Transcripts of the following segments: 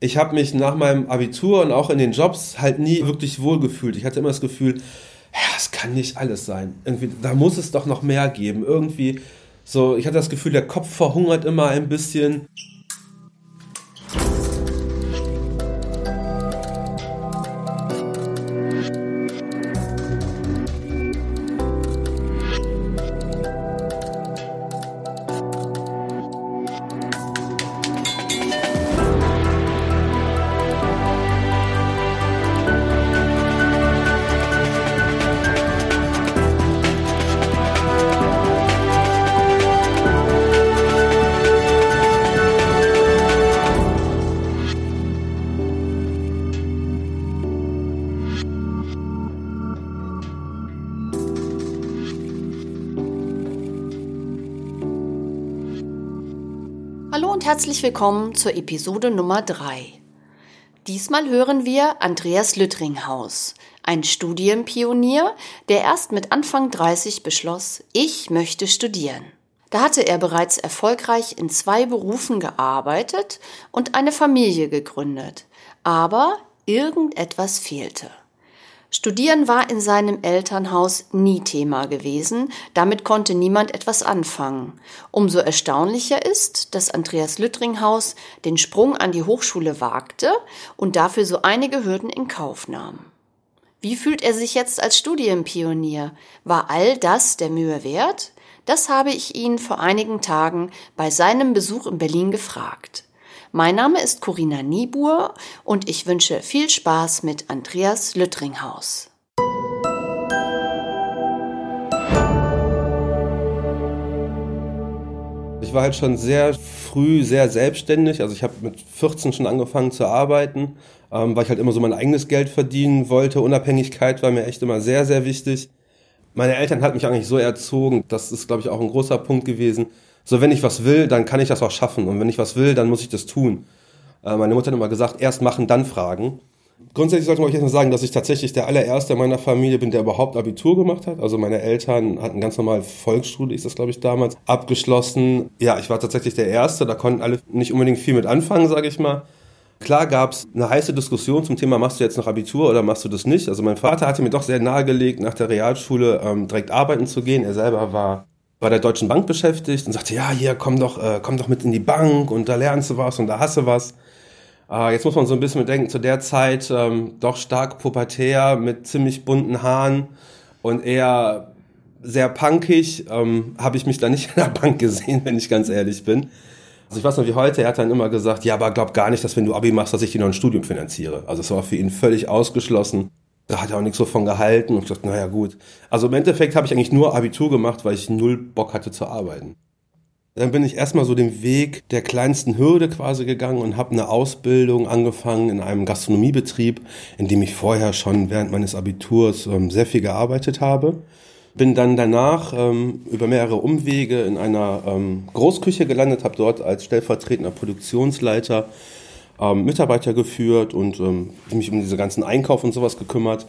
Ich habe mich nach meinem Abitur und auch in den Jobs halt nie wirklich wohlgefühlt. Ich hatte immer das Gefühl, ja, es kann nicht alles sein. Irgendwie, da muss es doch noch mehr geben. Irgendwie so, ich hatte das Gefühl, der Kopf verhungert immer ein bisschen. Herzlich willkommen zur Episode Nummer 3. Diesmal hören wir Andreas Lüttringhaus, ein Studienpionier, der erst mit Anfang 30 beschloss, ich möchte studieren. Da hatte er bereits erfolgreich in zwei Berufen gearbeitet und eine Familie gegründet, aber irgendetwas fehlte. Studieren war in seinem Elternhaus nie Thema gewesen, damit konnte niemand etwas anfangen. Umso erstaunlicher ist, dass Andreas Lüttringhaus den Sprung an die Hochschule wagte und dafür so einige Hürden in Kauf nahm. Wie fühlt er sich jetzt als Studienpionier? War all das der Mühe wert? Das habe ich ihn vor einigen Tagen bei seinem Besuch in Berlin gefragt. Mein Name ist Corinna Niebuhr und ich wünsche viel Spaß mit Andreas Lüttringhaus. Ich war halt schon sehr früh sehr selbstständig. Also ich habe mit 14 schon angefangen zu arbeiten, ähm, weil ich halt immer so mein eigenes Geld verdienen wollte. Unabhängigkeit war mir echt immer sehr, sehr wichtig. Meine Eltern hatten mich eigentlich so erzogen, das ist, glaube ich, auch ein großer Punkt gewesen, so wenn ich was will, dann kann ich das auch schaffen. Und wenn ich was will, dann muss ich das tun. Äh, meine Mutter hat immer gesagt, erst machen, dann fragen. Grundsätzlich sollte man euch jetzt mal sagen, dass ich tatsächlich der allererste meiner Familie bin, der überhaupt Abitur gemacht hat. Also meine Eltern hatten ganz normal Volksschule, ist das glaube ich damals, abgeschlossen. Ja, ich war tatsächlich der Erste, da konnten alle nicht unbedingt viel mit anfangen, sage ich mal. Klar gab es eine heiße Diskussion zum Thema, machst du jetzt noch Abitur oder machst du das nicht? Also mein Vater hatte mir doch sehr nahegelegt, nach der Realschule ähm, direkt arbeiten zu gehen. Er selber war bei der Deutschen Bank beschäftigt und sagte, ja, hier, komm doch, äh, komm doch mit in die Bank und da lernst du was und da hast du was. Äh, jetzt muss man so ein bisschen bedenken, zu der Zeit ähm, doch stark pubertär mit ziemlich bunten Haaren und eher sehr punkig, ähm, habe ich mich da nicht in der Bank gesehen, wenn ich ganz ehrlich bin. Also ich weiß noch wie heute, er hat dann immer gesagt, ja, aber glaub gar nicht, dass wenn du Abi machst, dass ich dir noch ein Studium finanziere. Also es war für ihn völlig ausgeschlossen. Da hat er auch nichts so von gehalten und dachte, naja gut. Also im Endeffekt habe ich eigentlich nur Abitur gemacht, weil ich null Bock hatte zu arbeiten. Dann bin ich erstmal so den Weg der kleinsten Hürde quasi gegangen und habe eine Ausbildung angefangen in einem Gastronomiebetrieb, in dem ich vorher schon während meines Abiturs ähm, sehr viel gearbeitet habe. Bin dann danach ähm, über mehrere Umwege in einer ähm, Großküche gelandet, habe dort als stellvertretender Produktionsleiter ähm, Mitarbeiter geführt und ähm, mich um diese ganzen Einkauf und sowas gekümmert.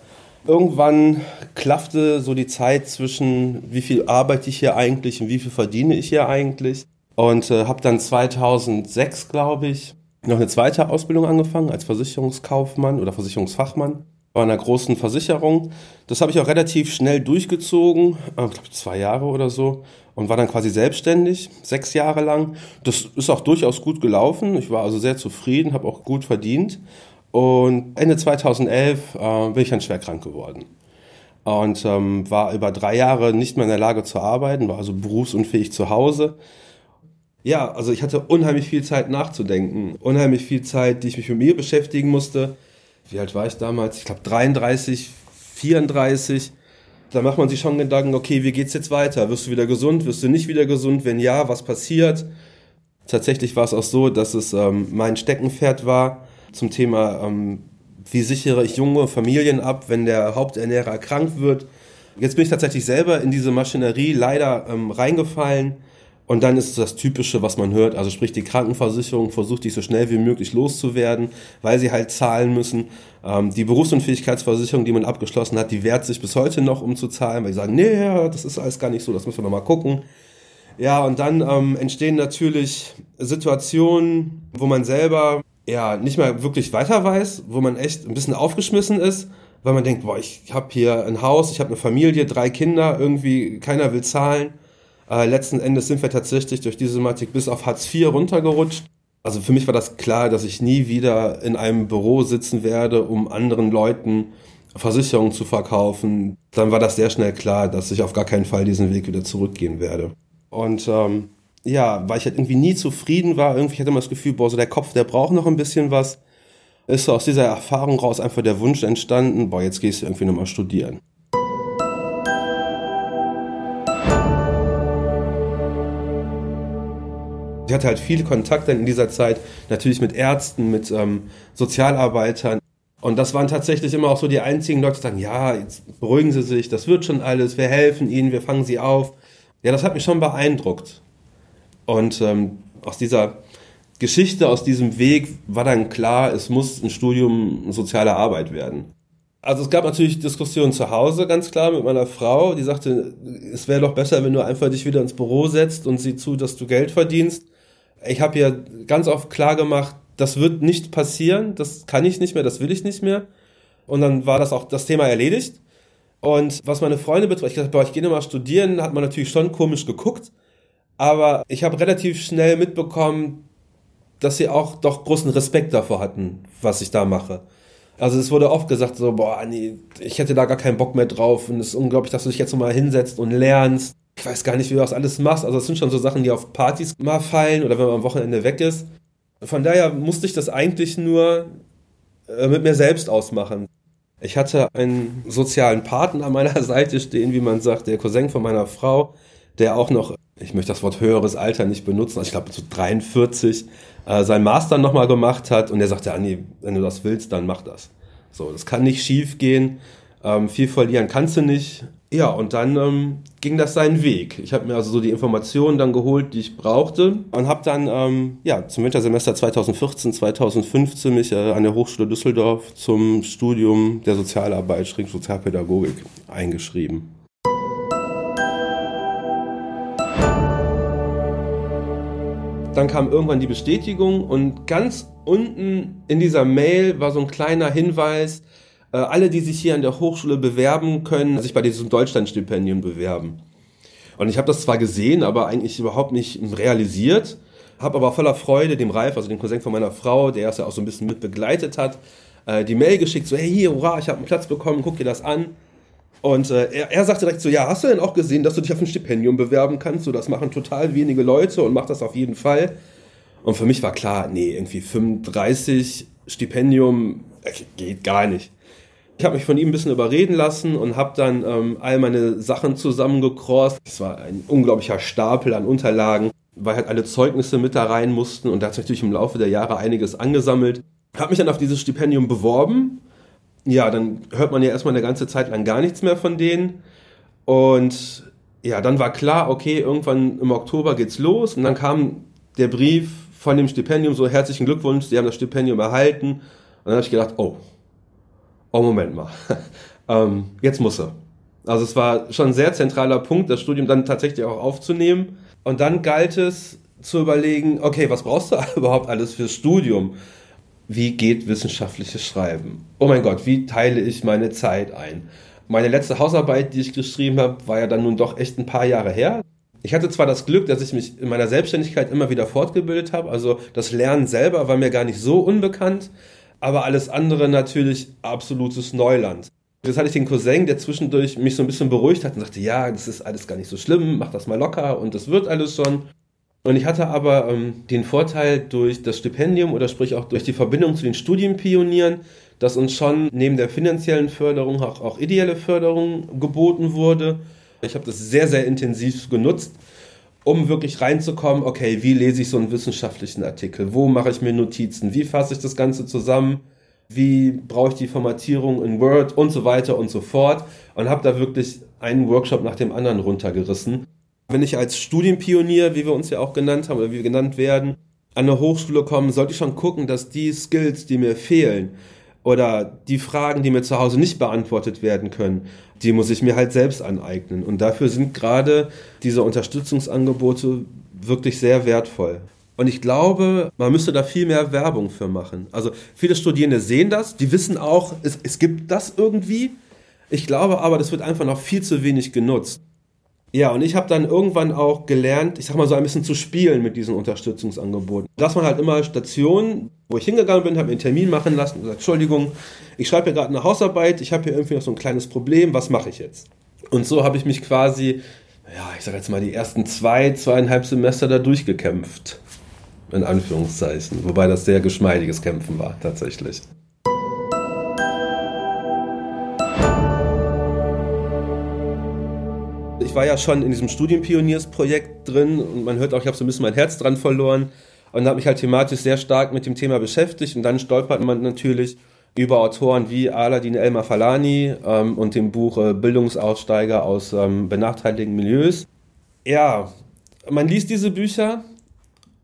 Irgendwann klaffte so die Zeit zwischen, wie viel arbeite ich hier eigentlich und wie viel verdiene ich hier eigentlich. Und äh, habe dann 2006, glaube ich, noch eine zweite Ausbildung angefangen als Versicherungskaufmann oder Versicherungsfachmann bei einer großen Versicherung. Das habe ich auch relativ schnell durchgezogen, äh, ich glaube zwei Jahre oder so und war dann quasi selbstständig, sechs Jahre lang. Das ist auch durchaus gut gelaufen. Ich war also sehr zufrieden, habe auch gut verdient. Und Ende 2011 äh, bin ich dann schwer krank geworden. Und ähm, war über drei Jahre nicht mehr in der Lage zu arbeiten, war also berufsunfähig zu Hause. Ja, also ich hatte unheimlich viel Zeit nachzudenken, unheimlich viel Zeit, die ich mich mit mir beschäftigen musste. Wie alt war ich damals? Ich glaube 33, 34 da macht man sich schon Gedanken, okay, wie geht's jetzt weiter? Wirst du wieder gesund? Wirst du nicht wieder gesund? Wenn ja, was passiert? Tatsächlich war es auch so, dass es ähm, mein Steckenpferd war zum Thema, ähm, wie sichere ich junge Familien ab, wenn der Haupternährer krank wird. Jetzt bin ich tatsächlich selber in diese Maschinerie leider ähm, reingefallen und dann ist das Typische, was man hört, also sprich die Krankenversicherung versucht dich so schnell wie möglich loszuwerden, weil sie halt zahlen müssen. Ähm, die Berufsunfähigkeitsversicherung, die man abgeschlossen hat, die wehrt sich bis heute noch, um zu zahlen, weil sie sagen, nee, das ist alles gar nicht so, das müssen wir nochmal gucken. Ja, und dann ähm, entstehen natürlich Situationen, wo man selber ja nicht mehr wirklich weiter weiß, wo man echt ein bisschen aufgeschmissen ist, weil man denkt, boah, ich habe hier ein Haus, ich habe eine Familie, drei Kinder, irgendwie keiner will zahlen. Äh, letzten Endes sind wir tatsächlich durch diese Thematik bis auf Hartz IV runtergerutscht. Also für mich war das klar, dass ich nie wieder in einem Büro sitzen werde, um anderen Leuten Versicherungen zu verkaufen. Dann war das sehr schnell klar, dass ich auf gar keinen Fall diesen Weg wieder zurückgehen werde. Und ähm, ja, weil ich halt irgendwie nie zufrieden war, irgendwie hatte immer das Gefühl, boah, so der Kopf, der braucht noch ein bisschen was, ist so aus dieser Erfahrung raus einfach der Wunsch entstanden, boah, jetzt gehst du irgendwie nochmal studieren. Ich hatte halt viele Kontakte in dieser Zeit, natürlich mit Ärzten, mit ähm, Sozialarbeitern. Und das waren tatsächlich immer auch so die einzigen Leute, die sagen, ja, jetzt beruhigen Sie sich, das wird schon alles, wir helfen Ihnen, wir fangen Sie auf. Ja, das hat mich schon beeindruckt. Und ähm, aus dieser Geschichte, aus diesem Weg war dann klar, es muss ein Studium soziale Arbeit werden. Also es gab natürlich Diskussionen zu Hause, ganz klar, mit meiner Frau, die sagte, es wäre doch besser, wenn du einfach dich wieder ins Büro setzt und sieh zu, dass du Geld verdienst. Ich habe ihr ganz oft klar gemacht, das wird nicht passieren, das kann ich nicht mehr, das will ich nicht mehr. Und dann war das auch das Thema erledigt. Und was meine Freunde betrifft, ich dachte, boah, ich gehe mal studieren, hat man natürlich schon komisch geguckt. Aber ich habe relativ schnell mitbekommen, dass sie auch doch großen Respekt davor hatten, was ich da mache. Also es wurde oft gesagt, so, boah, nee, ich hätte da gar keinen Bock mehr drauf und es ist unglaublich, dass du dich jetzt nochmal hinsetzt und lernst. Ich weiß gar nicht, wie du das alles machst. Also es sind schon so Sachen, die auf Partys mal fallen oder wenn man am Wochenende weg ist. Von daher musste ich das eigentlich nur äh, mit mir selbst ausmachen. Ich hatte einen sozialen Partner an meiner Seite stehen, wie man sagt, der Cousin von meiner Frau, der auch noch, ich möchte das Wort höheres Alter nicht benutzen, also ich glaube so 43, äh, sein Master nochmal gemacht hat und der sagte, Anni, wenn du das willst, dann mach das. So, das kann nicht schief gehen. Ähm, viel verlieren kannst du nicht. Ja, und dann ähm, ging das seinen Weg. Ich habe mir also so die Informationen dann geholt, die ich brauchte und habe dann ähm, ja, zum Wintersemester 2014, 2015 mich äh, an der Hochschule Düsseldorf zum Studium der Sozialarbeit, Sozialpädagogik eingeschrieben. Dann kam irgendwann die Bestätigung und ganz unten in dieser Mail war so ein kleiner Hinweis, alle, die sich hier an der Hochschule bewerben können, sich bei diesem Deutschlandstipendium bewerben. Und ich habe das zwar gesehen, aber eigentlich überhaupt nicht realisiert, habe aber voller Freude dem Ralf, also dem Cousin von meiner Frau, der es ja auch so ein bisschen mit begleitet hat, äh, die Mail geschickt, so hey, hier, hurra, ich habe einen Platz bekommen, guck dir das an. Und äh, er, er sagte direkt so, ja, hast du denn auch gesehen, dass du dich auf ein Stipendium bewerben kannst? So, das machen total wenige Leute und mach das auf jeden Fall. Und für mich war klar, nee, irgendwie 35 Stipendium äh, geht gar nicht. Ich habe mich von ihm ein bisschen überreden lassen und habe dann ähm, all meine Sachen zusammengekrost. Es war ein unglaublicher Stapel an Unterlagen, weil halt alle Zeugnisse mit da rein mussten und da hat sich natürlich im Laufe der Jahre einiges angesammelt. Habe mich dann auf dieses Stipendium beworben. Ja, dann hört man ja erstmal eine ganze Zeit lang gar nichts mehr von denen. Und ja, dann war klar, okay, irgendwann im Oktober geht's los und dann kam der Brief von dem Stipendium so herzlichen Glückwunsch, Sie haben das Stipendium erhalten. Und dann habe ich gedacht, oh, oh Moment mal, ähm, jetzt muss er. Also es war schon ein sehr zentraler Punkt, das Studium dann tatsächlich auch aufzunehmen. Und dann galt es zu überlegen, okay, was brauchst du überhaupt alles fürs Studium? Wie geht wissenschaftliches Schreiben? Oh mein Gott, wie teile ich meine Zeit ein? Meine letzte Hausarbeit, die ich geschrieben habe, war ja dann nun doch echt ein paar Jahre her. Ich hatte zwar das Glück, dass ich mich in meiner Selbstständigkeit immer wieder fortgebildet habe, also das Lernen selber war mir gar nicht so unbekannt, aber alles andere natürlich absolutes Neuland. Jetzt hatte ich den Cousin, der zwischendurch mich so ein bisschen beruhigt hat und sagte, ja, das ist alles gar nicht so schlimm, mach das mal locker und das wird alles schon. Und ich hatte aber ähm, den Vorteil durch das Stipendium oder sprich auch durch die Verbindung zu den Studienpionieren, dass uns schon neben der finanziellen Förderung auch, auch ideelle Förderung geboten wurde. Ich habe das sehr, sehr intensiv genutzt um wirklich reinzukommen, okay, wie lese ich so einen wissenschaftlichen Artikel? Wo mache ich mir Notizen? Wie fasse ich das Ganze zusammen? Wie brauche ich die Formatierung in Word und so weiter und so fort? Und habe da wirklich einen Workshop nach dem anderen runtergerissen. Wenn ich als Studienpionier, wie wir uns ja auch genannt haben oder wie wir genannt werden, an eine Hochschule komme, sollte ich schon gucken, dass die Skills, die mir fehlen, oder die Fragen, die mir zu Hause nicht beantwortet werden können, die muss ich mir halt selbst aneignen. Und dafür sind gerade diese Unterstützungsangebote wirklich sehr wertvoll. Und ich glaube, man müsste da viel mehr Werbung für machen. Also viele Studierende sehen das, die wissen auch, es, es gibt das irgendwie. Ich glaube aber, das wird einfach noch viel zu wenig genutzt. Ja, und ich habe dann irgendwann auch gelernt, ich sag mal so ein bisschen zu spielen mit diesen Unterstützungsangeboten. Dass man halt immer Stationen, wo ich hingegangen bin, habe mir einen Termin machen lassen und gesagt, Entschuldigung, ich schreibe hier gerade eine Hausarbeit, ich habe hier irgendwie noch so ein kleines Problem, was mache ich jetzt? Und so habe ich mich quasi, ja, ich sage jetzt mal die ersten zwei, zweieinhalb Semester da durchgekämpft. In Anführungszeichen. Wobei das sehr geschmeidiges Kämpfen war, tatsächlich. Ich war ja schon in diesem Studienpioniersprojekt drin und man hört auch, ich habe so ein bisschen mein Herz dran verloren und habe mich halt thematisch sehr stark mit dem Thema beschäftigt und dann stolpert man natürlich über Autoren wie Aladin Elmar Falani ähm, und dem Buch äh, Bildungsaussteiger aus ähm, benachteiligten Milieus. Ja, man liest diese Bücher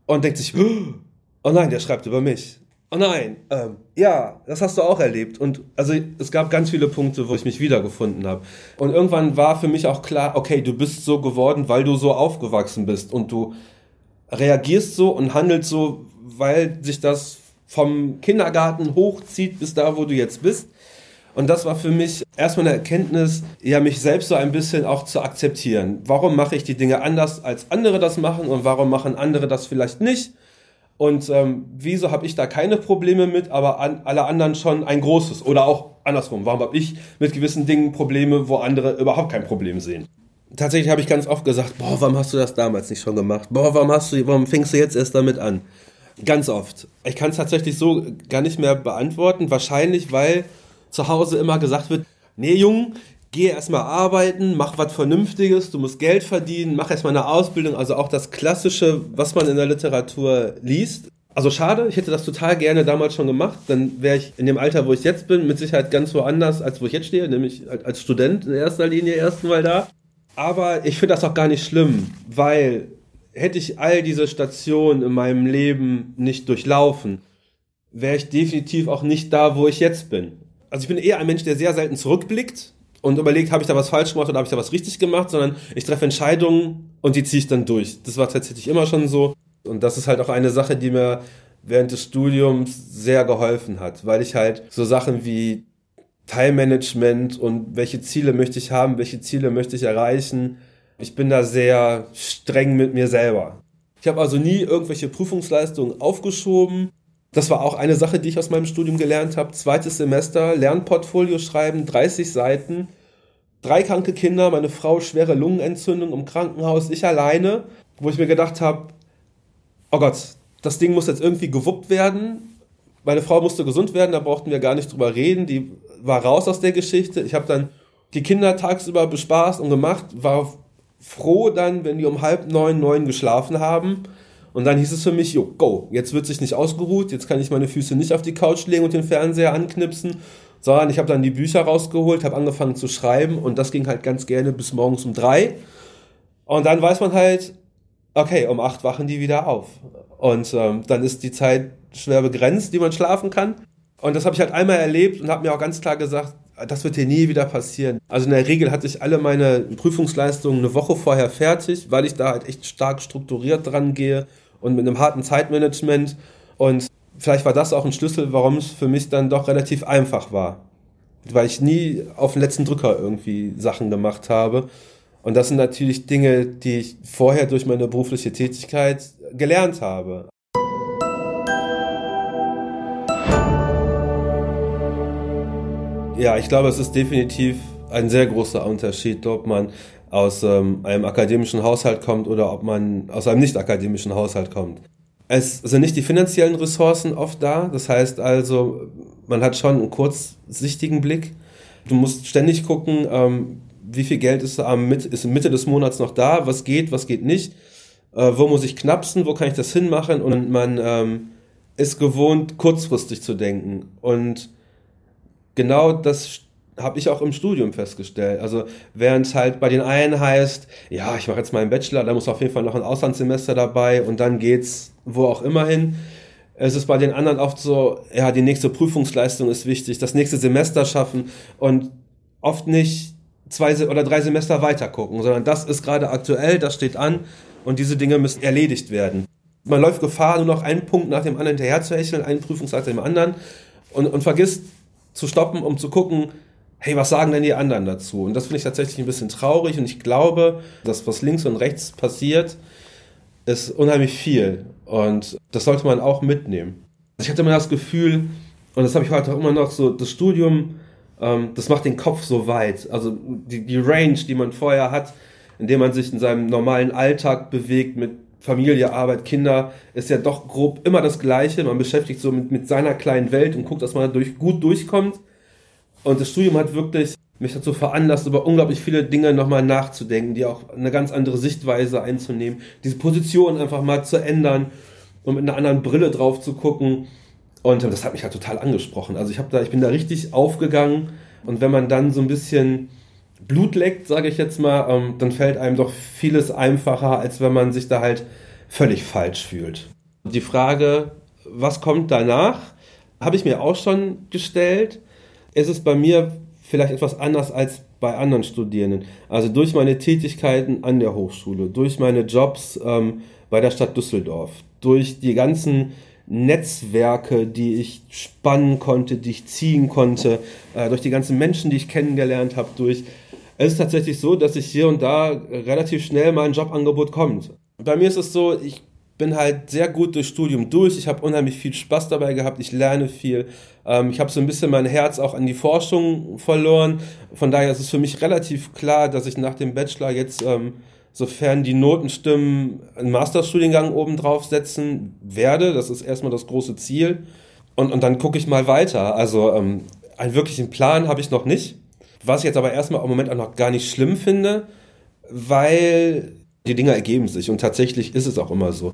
und denkt sich, oh nein, der schreibt über mich. Oh nein, ähm, ja, das hast du auch erlebt. Und also es gab ganz viele Punkte, wo ich mich wiedergefunden habe. Und irgendwann war für mich auch klar, okay, du bist so geworden, weil du so aufgewachsen bist und du reagierst so und handelst so, weil sich das vom Kindergarten hochzieht bis da, wo du jetzt bist. Und das war für mich erstmal eine Erkenntnis, ja, mich selbst so ein bisschen auch zu akzeptieren. Warum mache ich die Dinge anders, als andere das machen und warum machen andere das vielleicht nicht? Und ähm, wieso habe ich da keine Probleme mit, aber an, alle anderen schon ein großes? Oder auch andersrum, warum habe ich mit gewissen Dingen Probleme, wo andere überhaupt kein Problem sehen? Tatsächlich habe ich ganz oft gesagt, boah, warum hast du das damals nicht schon gemacht? Boah, warum hast du, warum fängst du jetzt erst damit an? Ganz oft. Ich kann es tatsächlich so gar nicht mehr beantworten. Wahrscheinlich, weil zu Hause immer gesagt wird, nee, Jung, geh erstmal arbeiten, mach was Vernünftiges, du musst Geld verdienen, mach erstmal eine Ausbildung, also auch das Klassische, was man in der Literatur liest. Also schade, ich hätte das total gerne damals schon gemacht, dann wäre ich in dem Alter, wo ich jetzt bin, mit Sicherheit ganz woanders, als wo ich jetzt stehe, nämlich als Student in erster Linie erstmal da. Aber ich finde das auch gar nicht schlimm, weil hätte ich all diese Stationen in meinem Leben nicht durchlaufen, wäre ich definitiv auch nicht da, wo ich jetzt bin. Also ich bin eher ein Mensch, der sehr selten zurückblickt, und überlegt, habe ich da was falsch gemacht oder habe ich da was richtig gemacht, sondern ich treffe Entscheidungen und die ziehe ich dann durch. Das war tatsächlich immer schon so. Und das ist halt auch eine Sache, die mir während des Studiums sehr geholfen hat, weil ich halt so Sachen wie Teilmanagement und welche Ziele möchte ich haben, welche Ziele möchte ich erreichen. Ich bin da sehr streng mit mir selber. Ich habe also nie irgendwelche Prüfungsleistungen aufgeschoben. Das war auch eine Sache, die ich aus meinem Studium gelernt habe. Zweites Semester, Lernportfolio schreiben, 30 Seiten drei kranke Kinder, meine Frau schwere Lungenentzündung im Krankenhaus, ich alleine, wo ich mir gedacht habe, oh Gott, das Ding muss jetzt irgendwie gewuppt werden. Meine Frau musste gesund werden, da brauchten wir gar nicht drüber reden. Die war raus aus der Geschichte. Ich habe dann die Kinder tagsüber bespaßt und gemacht, war froh dann, wenn die um halb neun, neun geschlafen haben. Und dann hieß es für mich, jo, go, jetzt wird sich nicht ausgeruht, jetzt kann ich meine Füße nicht auf die Couch legen und den Fernseher anknipsen, sondern ich habe dann die Bücher rausgeholt, habe angefangen zu schreiben und das ging halt ganz gerne bis morgens um drei. Und dann weiß man halt, okay, um acht wachen die wieder auf. Und ähm, dann ist die Zeit schwer begrenzt, die man schlafen kann. Und das habe ich halt einmal erlebt und habe mir auch ganz klar gesagt, das wird hier nie wieder passieren. Also in der Regel hatte ich alle meine Prüfungsleistungen eine Woche vorher fertig, weil ich da halt echt stark strukturiert dran gehe und mit einem harten Zeitmanagement. Und vielleicht war das auch ein Schlüssel, warum es für mich dann doch relativ einfach war. Weil ich nie auf den letzten Drücker irgendwie Sachen gemacht habe. Und das sind natürlich Dinge, die ich vorher durch meine berufliche Tätigkeit gelernt habe. Ja, ich glaube, es ist definitiv ein sehr großer Unterschied, ob man aus ähm, einem akademischen Haushalt kommt oder ob man aus einem nicht akademischen Haushalt kommt. Es sind nicht die finanziellen Ressourcen oft da. Das heißt also, man hat schon einen kurzsichtigen Blick. Du musst ständig gucken, ähm, wie viel Geld ist, am Mitte, ist Mitte des Monats noch da, was geht, was geht nicht, äh, wo muss ich knapsen, wo kann ich das hinmachen und man ähm, ist gewohnt, kurzfristig zu denken. Und genau das habe ich auch im Studium festgestellt. Also während es halt bei den einen heißt, ja, ich mache jetzt meinen Bachelor, da muss auf jeden Fall noch ein Auslandssemester dabei und dann geht's wo auch immer hin. Es ist bei den anderen oft so, ja, die nächste Prüfungsleistung ist wichtig, das nächste Semester schaffen und oft nicht zwei oder drei Semester weiter gucken, sondern das ist gerade aktuell, das steht an und diese Dinge müssen erledigt werden. Man läuft Gefahr, nur noch einen Punkt nach dem anderen hinterher zu hecheln, einen Prüfungstag nach dem anderen und, und vergisst zu stoppen, um zu gucken, hey, was sagen denn die anderen dazu? Und das finde ich tatsächlich ein bisschen traurig und ich glaube, dass was links und rechts passiert, ist unheimlich viel und das sollte man auch mitnehmen. Ich hatte immer das Gefühl, und das habe ich heute auch immer noch so, das Studium, ähm, das macht den Kopf so weit. Also die, die Range, die man vorher hat, indem man sich in seinem normalen Alltag bewegt mit Familie, Arbeit, Kinder, ist ja doch grob immer das Gleiche. Man beschäftigt so mit, mit seiner kleinen Welt und guckt, dass man durch, gut durchkommt. Und das Studium hat wirklich mich dazu veranlasst, über unglaublich viele Dinge nochmal nachzudenken, die auch eine ganz andere Sichtweise einzunehmen, diese Position einfach mal zu ändern und mit einer anderen Brille drauf zu gucken. Und das hat mich halt total angesprochen. Also ich habe da, ich bin da richtig aufgegangen. Und wenn man dann so ein bisschen Blut leckt, sage ich jetzt mal, ähm, dann fällt einem doch vieles einfacher, als wenn man sich da halt völlig falsch fühlt. Die Frage, was kommt danach, habe ich mir auch schon gestellt. Es ist bei mir vielleicht etwas anders als bei anderen Studierenden. Also durch meine Tätigkeiten an der Hochschule, durch meine Jobs ähm, bei der Stadt Düsseldorf, durch die ganzen Netzwerke, die ich spannen konnte, die ich ziehen konnte, äh, durch die ganzen Menschen, die ich kennengelernt habe, durch. Es ist tatsächlich so, dass ich hier und da relativ schnell mal ein Jobangebot kommt. Bei mir ist es so, ich bin halt sehr gut durchs Studium durch. Ich habe unheimlich viel Spaß dabei gehabt. Ich lerne viel. Ähm, ich habe so ein bisschen mein Herz auch an die Forschung verloren. Von daher ist es für mich relativ klar, dass ich nach dem Bachelor jetzt ähm, sofern die Noten stimmen, einen Masterstudiengang obendrauf setzen werde. Das ist erstmal das große Ziel. Und, und dann gucke ich mal weiter. Also ähm, einen wirklichen Plan habe ich noch nicht. Was ich jetzt aber erstmal im Moment auch noch gar nicht schlimm finde, weil die Dinge ergeben sich und tatsächlich ist es auch immer so.